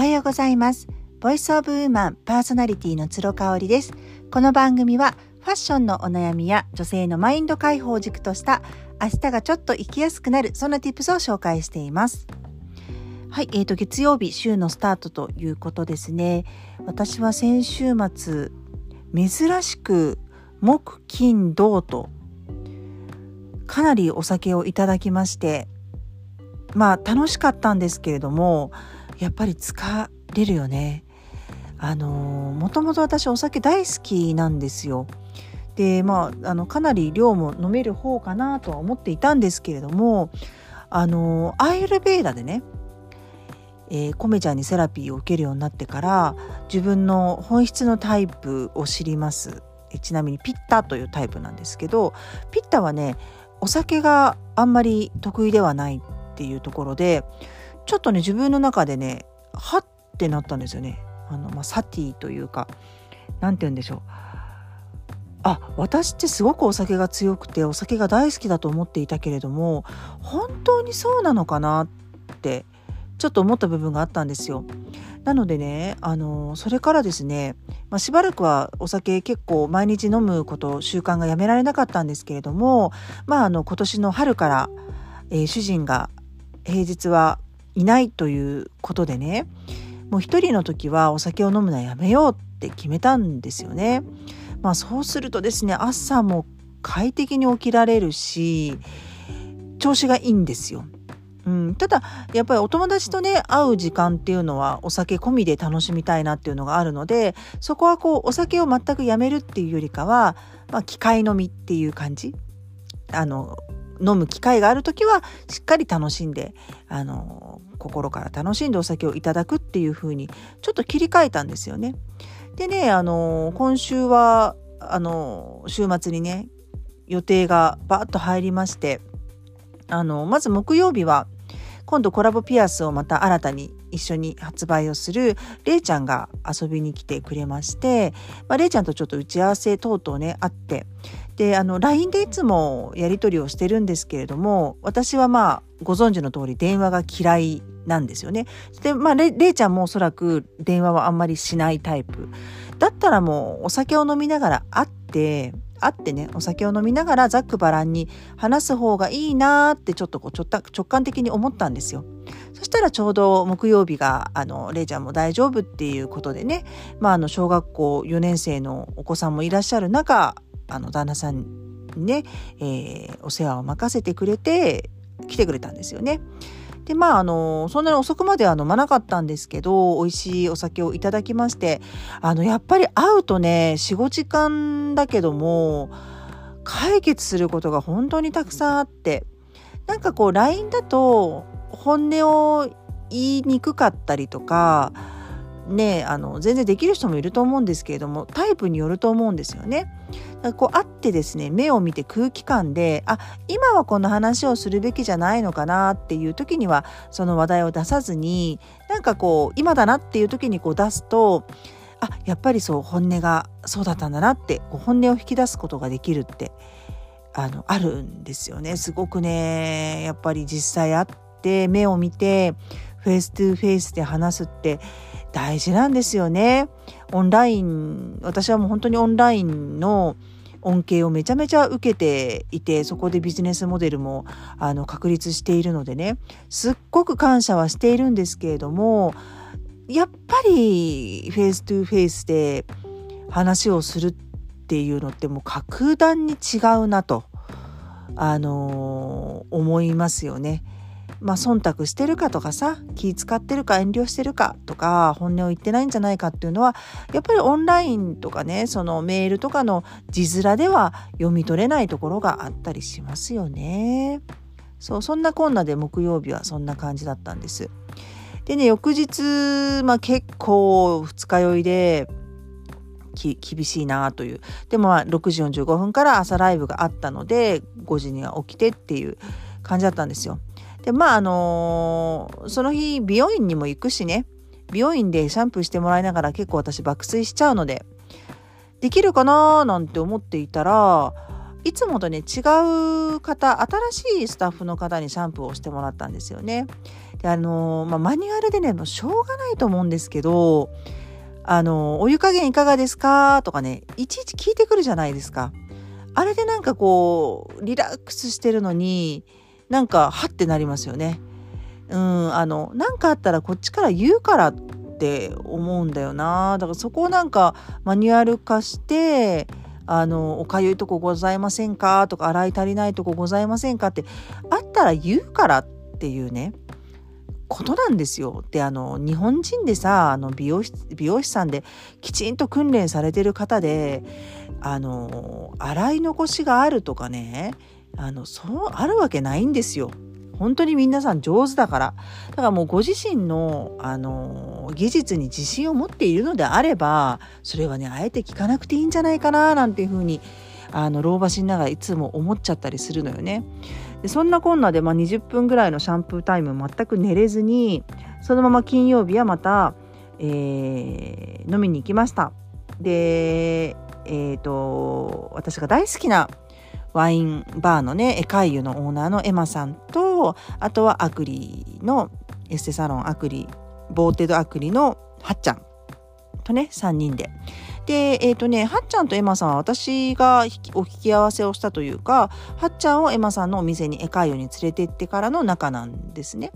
はようございます。ボイスオブウーマンパーソナリティの鶴香織です。この番組はファッションのお悩みや女性のマインド解放軸とした明日がちょっと生きやすくなるそんな tips を紹介しています。はい、えーと月曜日週のスタートということですね。私は先週末珍しく木金土とかなりお酒をいただきましてまあ楽しかったんですけれどもやっぱり疲れるよね。あのもともと私お酒大好きなんですよ。でまああのかなり量も飲める方かなとは思っていたんですけれどもあのアイルベーダでね、えー、コメちゃんにセラピーを受けるようになってから自分の本質のタイプを知ります。えちなみにピッタというタイプなんですけどピッタはねお酒があんまり得意ではないっていうところでちょっとね自分の中でねはってなったんですよね。あのまあ、サティというか何て言うんでしょうあ私ってすごくお酒が強くてお酒が大好きだと思っていたけれども本当にそうなのかなってちょっと思った部分があったんですよ。なのでねあのそれからですね、まあ、しばらくはお酒結構毎日飲むこと習慣がやめられなかったんですけれどもまああの今年の春から、えー、主人が平日はいないということでねもう一人の時はお酒を飲むのはやめようって決めたんですよね。まあそうするとですね朝も快適に起きられるし調子がいいんですよ。うん、ただやっぱりお友達とね会う時間っていうのはお酒込みで楽しみたいなっていうのがあるのでそこはこうお酒を全くやめるっていうよりかは、まあ、機械飲みっていう感じあの飲む機会がある時はしっかり楽しんであの心から楽しんでお酒をいただくっていう風にちょっと切り替えたんですよね。でねあの今週はあの週末にね予定がバーッと入りましてあのまず木曜日は今度コラボピアスをまた新たに一緒に発売をするれいちゃんが遊びに来てくれまして、まあ、れいちゃんとちょっと打ち合わせ等々ねあってであの LINE でいつもやり取りをしてるんですけれども私はまあご存知の通り電話が嫌いなんですよね。でまあれいちゃんもおそらく電話はあんまりしないタイプだったらもうお酒を飲みながら会って会ってねお酒を飲みながらざっくばらんに話す方がいいなーってちょっとこう直感的に思ったんですよ。そしたらちょうど木曜日があのれいちゃんも大丈夫っていうことでね、まあ、あの小学校4年生のお子さんもいらっしゃる中あの旦那さんにね、えー、お世話を任せてくれて来てくれたんですよね。でまああのそんなに遅くまでは飲まなかったんですけど美味しいお酒をいただきましてあのやっぱり会うとね45時間だけども解決することが本当にたくさんあってなんかこう LINE だと本音を言いにくかったりとかねあの全然できる人もいると思うんですけれどもタイプによると思うんですよね。こう会ってですね目を見て空気感であ今はこの話をするべきじゃないのかなっていう時にはその話題を出さずになんかこう今だなっていう時にこう出すとあやっぱりそう本音がそうだったんだなってこう本音を引き出すことができるってあのあるんですよねすごくねやっぱり実際会って目を見て face to face で話すって大事なんですよね。オンライン私はもう本当にオンラインの恩恵をめちゃめちゃ受けていてそこでビジネスモデルもあの確立しているのでねすっごく感謝はしているんですけれどもやっぱり face to face で話をするっていうのってもう格段に違うなとあの思いますよね。まあ、忖度してるかとかさ気使ってるか遠慮してるかとか本音を言ってないんじゃないかっていうのはやっぱりオンラインとかねそのメールとかの字面では読み取れないところがあったりしますよね。そうそんなこんなで木曜日はそんな感じだったんです。でね翌日、まあ、結構二日酔いで厳しいなというでも6時45分から朝ライブがあったので5時には起きてっていう感じだったんですよ。でまああのー、その日美容院にも行くしね美容院でシャンプーしてもらいながら結構私爆睡しちゃうのでできるかな？なんて思っていたらいつもとね違う方新しいスタッフの方にシャンプーをしてもらったんですよね。であのまあ、マニュアルでねもうしょうがないと思うんですけどあのお湯加減いかがですか？とかねいちいち聞いてくるじゃないですか。あれでなんかこうリラックスしてるのになんかはってなりますよね。うんあの何かあったらこっちから言うからって思うんだよなだからそこをなんかマニュアル化してあのおかゆいとこございませんかとか洗い足りないとこございませんかってあったら言うからっていうねことなんですよ。であの日本人でさあの美容美容師さんできちんと訓練されてる方であの洗い残しがあるとかねあのそうあるわけないんですよ。本当に皆さん上手だから。だからもうご自身の、あの、技術に自信を持っているのであれば、それはね、あえて聞かなくていいんじゃないかな、なんていうふうに、あの、老婆しながらいつも思っちゃったりするのよね。でそんなこんなで、まあ、20分ぐらいのシャンプータイム全く寝れずに、そのまま金曜日はまた、えー、飲みに行きました。で、えっ、ー、と、私が大好きなワインバーのねエカイユのオーナーのエマさんとあとはアクリのエステサロンアクリボーテドアクリのはっちゃんとね3人で。でえっ、ー、とねはっちゃんとエマさんは私がお引き合わせをしたというかはっちゃんをエマさんのお店にエカイユに連れて行ってからの仲なんですね。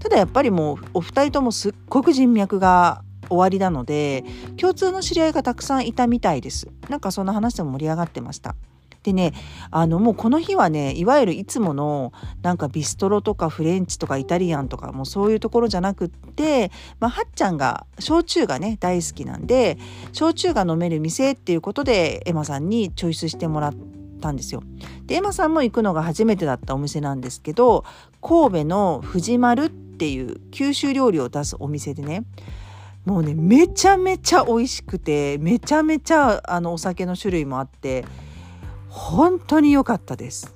ただやっぱりもうお二人ともすっごく人脈が終わりなので共通の知り合いがたくさんいたみたいです。なんかそんな話でも盛り上がってました。でねあのもうこの日はねいわゆるいつものなんかビストロとかフレンチとかイタリアンとかもうそういうところじゃなくって、まあ、はっちゃんが焼酎がね大好きなんで焼酎が飲める店っていうことでエマさんにチョイスしてもらったんですよ。でエマさんも行くのが初めてだったお店なんですけど神戸の藤丸っていう九州料理を出すお店でねもうねめちゃめちゃ美味しくてめちゃめちゃあのお酒の種類もあって本当に良かったです。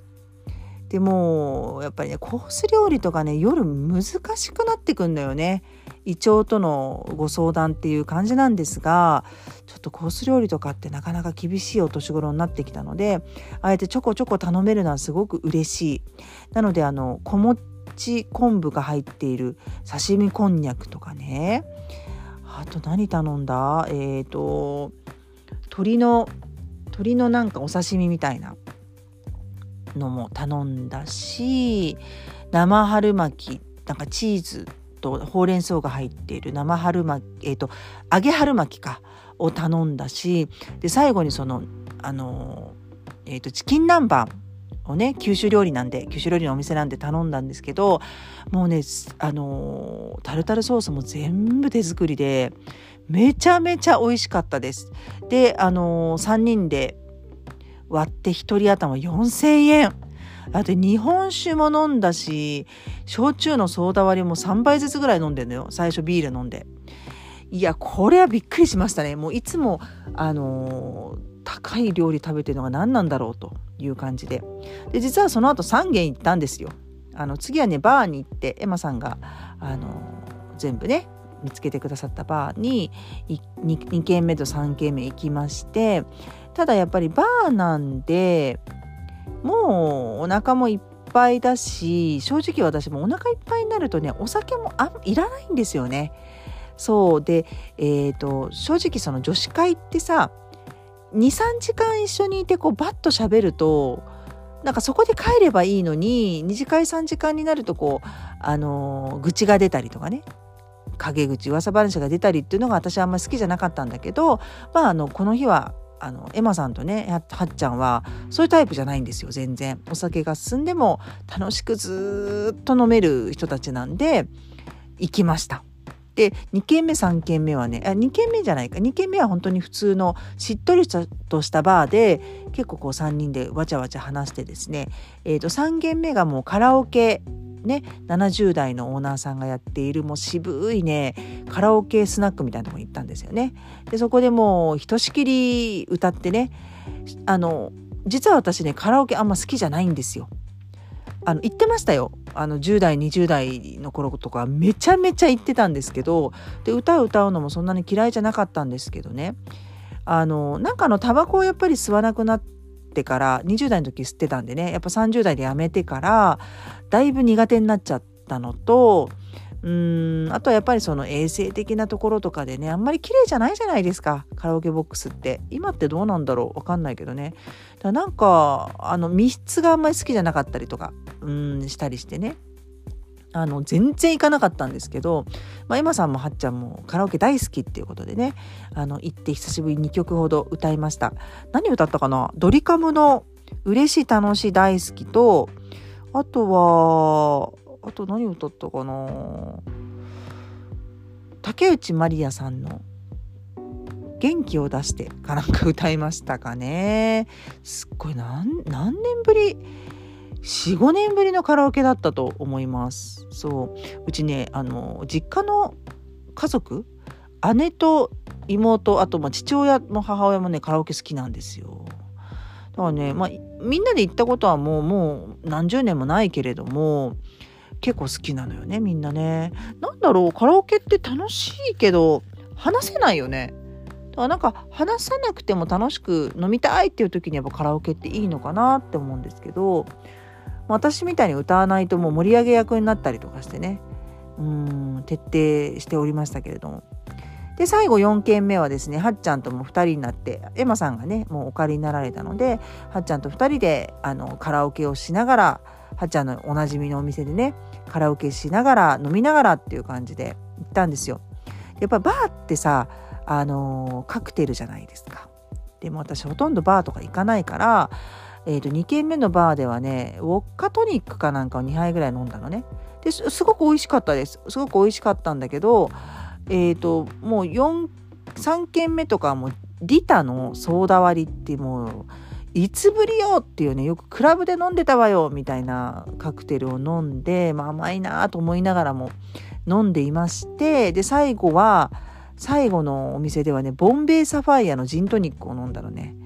でもやっぱりねコース料理とかね夜難しくなってくんだよね。胃腸とのご相談っていう感じなんですがちょっとコース料理とかってなかなか厳しいお年頃になってきたのであえてちょこちょこ頼めるのはすごく嬉しい。なのであの小餅昆布が入っている刺身こんにゃくとかね。あと何頼んだ？えっ、ー、と鶏の鶏のなんかお刺身みたいなのも頼んだし生春巻きなんかチーズとほうれん草が入っている生春巻きえっ、ー、と揚げ春巻きかを頼んだしで最後にそのあのえっ、ー、とチキン南蛮をね九州料理なんで九州料理のお店なんで頼んだんですけどもうねあのタルタルソースも全部手作りでめちゃめちゃ美味しかったです。で、あの、3人で割って1人頭4000円。あと日本酒も飲んだし、焼酎のソーダ割りも3杯ずつぐらい飲んでんのよ。最初ビール飲んで。いや、これはびっくりしましたね。もういつも、あのー、高い料理食べてるのが何なんだろうという感じで。で、実はその後3軒行ったんですよ。あの、次はね、バーに行って、エマさんが、あの、全部ね、見つけてくださったバーに 2, 2軒目と3軒目行きましてただやっぱりバーなんでもうお腹もいっぱいだし正直私もお腹いっぱいになるとねお酒もあいらないんですよね。そうで、えーと、正直その女子会ってさ23時間一緒にいてこうバッと喋るとなんかそこで帰ればいいのに2次会3時間になるとこうあの愚痴が出たりとかね陰口噂話が出たりっていうのが私あんまり好きじゃなかったんだけどまああのこの日はあのエマさんとねはっちゃんはそういうタイプじゃないんですよ全然。お酒が進んでも楽しくずっと飲める人たちなんで行きました。で2軒目3軒目はねあ2軒目じゃないか2軒目は本当に普通のしっとりとしたバーで結構こう3人でわちゃわちゃ話してですね、えー、と3軒目がもうカラオケね70代のオーナーさんがやっているもう渋いねカラオケスナックみたいなとこに行ったんですよね。でそこでもうひとしきり歌ってねあの実は私ねカラオケあんま好きじゃないんですよ。あの言ってましたよ。あの10代20代の頃とかめちゃめちゃ言ってたんですけどで歌を歌うのもそんなに嫌いじゃなかったんですけどね。あのなんかのタバコをやっぱり吸わなくなってから20代の時吸ってたんでね。やっぱ30代でやめてからだいぶ苦手になっちゃったのとうん。あとはやっぱりその衛生的なところとかでねあんまり綺麗じゃないじゃないですか。カラオケボックスって。今ってどうなんだろうわかんないけどね。だなんかあの密室があんまり好きじゃなかったりとかうんしたりしてね。あの全然行かなかったんですけど、まあ、エマさんもはっちゃんもカラオケ大好きっていうことでね。あの行って久しぶりに2曲ほど歌いました。何歌ったかな？ドリカムの「嬉しい楽しい大好きと」あとはあと何歌ったかな。竹内まりやさんの「元気を出して」かなんか歌いましたかね。すっごい何年ぶり？45年ぶりのカラオケだったと思います。そう。うちねあの実家の家族姉と妹あとまあ父親も母親もねカラオケ好きなんですよ。だからねまあみんなで行ったことはもうもう何十年もないけれども結構好きなのよねみんなね。なんだろうカラオケって楽しいけど話せないよね。だからなんか話さなくても楽しく飲みたいっていう時にやっぱカラオケっていいのかなって思うんですけど私みたいに歌わないともう盛り上げ役になったりとかしてね。うん徹底しておりましたけれども。で最後4件目はですねはっちゃんとも2人になってエマさんがねもうお借りになられたのではっちゃんと2人であのカラオケをしながらはっちゃんのおなじみのお店でねカラオケしながら飲みながらっていう感じで行ったんですよ。やっぱバーってさあのカクテルじゃないですか。でも私ほとんどバーとか行かないからえー、と2軒目のバーではねウォッカトニックかなんかを2杯ぐらい飲んだのねですごく美味しかったですすごく美味しかったんだけどえっ、ー、ともう3軒目とかもリタのソーダ割りってもういつぶりよっていうねよくクラブで飲んでたわよみたいなカクテルを飲んで、まあ、甘いなと思いながらも飲んでいましてで最後は最後のお店ではねボンベイサファイアのジントニックを飲んだのね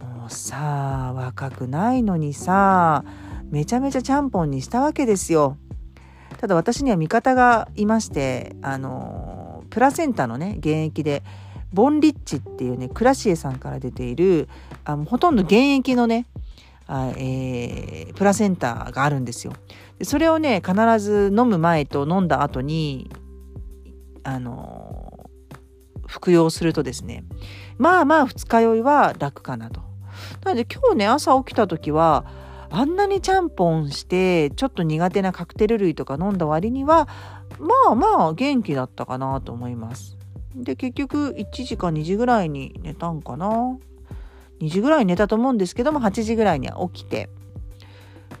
もうさ若くないのにさめちゃめちゃちゃんぽんにしたわけですよ。ただ私には味方がいましてあのプラセンタのね現役でボンリッチっていうねクラシエさんから出ているあのほとんど現役のねあ、えー、プラセンタがあるんですよ。でそれをね必ず飲む前と飲んだ後にあの服用するとですねまあまあ二日酔いは楽かなと。なので今日ね朝起きた時はあんなにちゃんぽんしてちょっと苦手なカクテル類とか飲んだ割にはまあまあ元気だったかなと思います。で結局1時か2時ぐらいに寝たんかな。2時ぐらい寝たと思うんですけども8時ぐらいには起きて、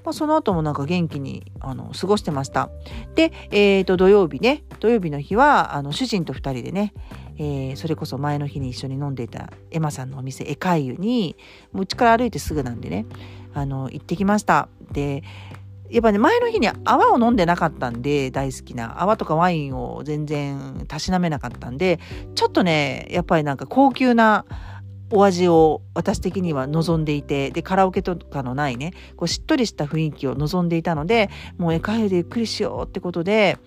まあ、その後もなんか元気にあの過ごしてました。で、えー、と土曜日ね。土曜日の日はあの主人と2人でね。えー、それこそ前の日に一緒に飲んでいたエマさんのお店エカイユにうちから歩いてすぐなんでね。あの行ってきました。でやっぱね前の日に泡を飲んでなかったんで大好きな泡とかワインを全然たしなめなかったんでちょっとねやっぱりなんか高級なお味を私的には望んでいてでカラオケとかのないねこうしっとりした雰囲気を望んでいたのでもうエカイユでゆっくりしようってことで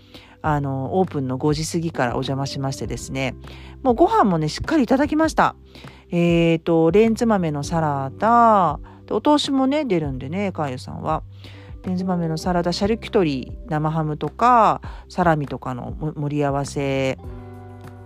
あの、オープンの5時過ぎからお邪魔しましてですね、もうご飯もね、しっかりいただきました。えっ、ー、と、レンズ豆のサラダ、お通しもね、出るんでね、かゆさんは。レンズ豆のサラダ、シャルキュトリー、生ハムとか、サラミとかの盛り合わせ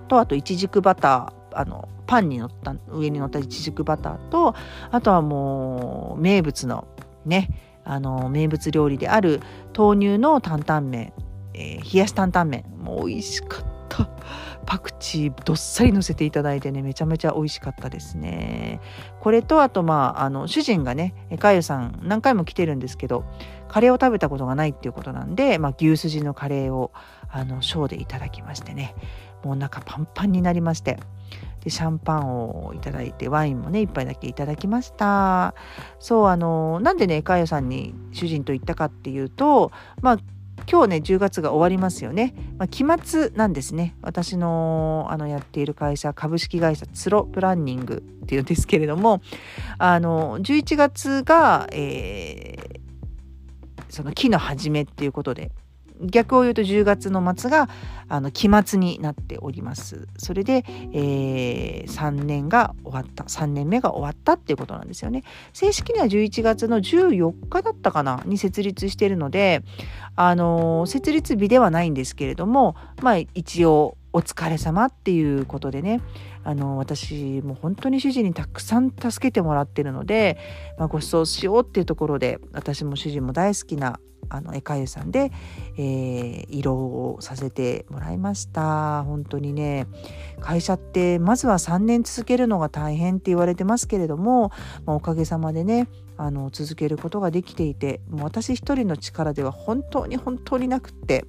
と、あと、いちじくバター、あの、パンに乗った、上に乗ったいちじくバターと、あとはもう、名物のね、あの、名物料理である豆乳の担々麺えー、冷やし担々麺。もう美味しかった。パクチーどっさり乗せていただいてねめちゃめちゃ美味しかったですね。これとあとまああの主人がねかゆさん何回も来てるんですけどカレーを食べたことがないっていうことなんで、まあ、牛すじのカレーをあのショーでいただきましてねもうお腹パンパンになりましてでシャンパンをいただいてワインもね一杯だけいただきました。そうあのなんでねかゆさんに主人と行ったかっていうとまあ今日ね10月が終わりますよね、まあ、期末なんですね。私のあのやっている会社株式会社ツロプランニングっていうんですけれどもあの11月が、えー、その期の初めっていうことで逆を言うと10月の末があの期末になっております。それで、えー、3年が終わった。3年目が終わったっていうことなんですよね。正式には11月の14日だったかな？に設立しているのであの設立日ではないんですけれどもまあ一応お疲れ様っていうことでね。あの私も本当に主人にたくさん助けてもらってるので、まあ、ご馳走しようっていうところで私も主人も大好きなあの絵描湯さんで、えー、色をさせてもらいました。本当にね会社ってまずは3年続けるのが大変って言われてますけれども、まあ、おかげさまでねあの続けることができていてもう私一人の力では本当に本当になくって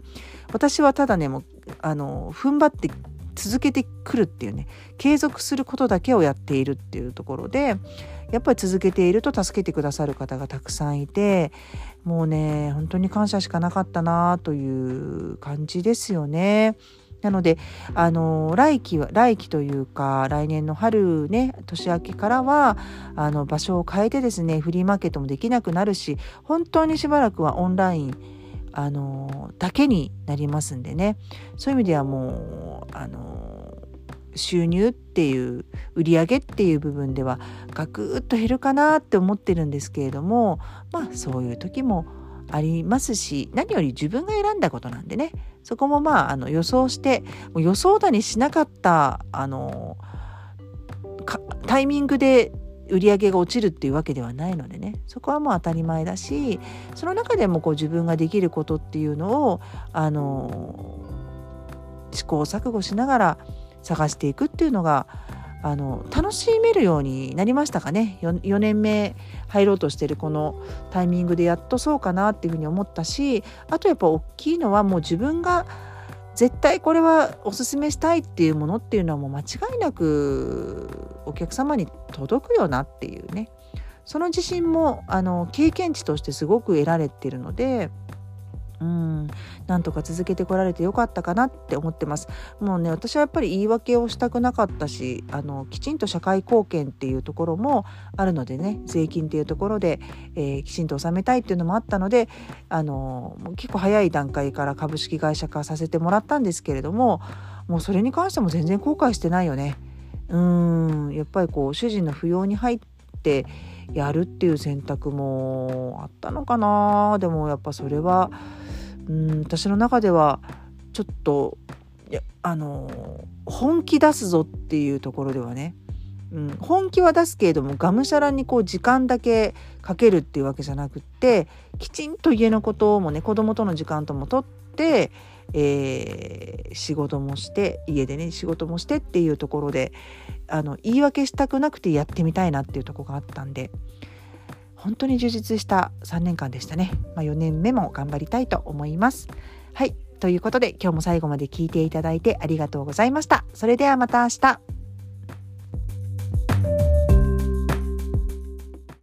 私はただねもうあの踏ん張って続けてくるっていうね継続することだけをやっているっていうところでやっぱり続けていると助けてくださる方がたくさんいてもうね本当に感謝しかなかったなという感じですよね。なのであの来期は来期というか来年の春ね年明けからはあの場所を変えてですねフリーマーケットもできなくなるし本当にしばらくはオンラインあのだけになりますんでね。そういう意味ではもうあの収入っていう売り上げっていう部分ではガクッと減るかなって思ってるんですけれどもまあそういう時もありますし何より自分が選んだことなんでね。そこもまああの予想して予想だにしなかったあのタイミングで売り上げが落ちるっていうわけではないのでね。そこはもう当たり前だしその中でもこう自分ができることっていうのをあの試行錯誤しながら探していくっていうのがあの楽しめるようになりましたかね。4, 4年目入ろうとしてるこのタイミングでやっとそうかなっていうふうに思ったしあとやっぱ大きいのはもう自分が絶対これはおすすめしたいっていうものっていうのはもう間違いなくお客様に届くよなっていうね。その自信もあの経験値としてすごく得られてるのでうん、なんとか続けてこられてよかったかなって思ってます。もうね私はやっぱり言い訳をしたくなかったしあのきちんと社会貢献っていうところもあるのでね税金っていうところで、えー、きちんと納めたいっていうのもあったのであの結構早い段階から株式会社化させてもらったんですけれどももうそれに関しても全然後悔してないよね。うんやっぱりこう主人の扶養に入ってやるっていう選択もあったのかなでもやっぱそれはうん私の中ではちょっとあの本気出すぞっていうところではね、うん、本気は出すけれどもがむしゃらにこう時間だけかけるっていうわけじゃなくってきちんと家のこともね子供との時間ともとって、えー、仕事もして家でね仕事もしてっていうところであの言い訳したくなくてやってみたいなっていうとこがあったんで本当に充実した3年間でしたね、まあ、4年目も頑張りたいと思います。はい。ということで今日も最後まで聞いていただいてありがとうございました。それではまた明日。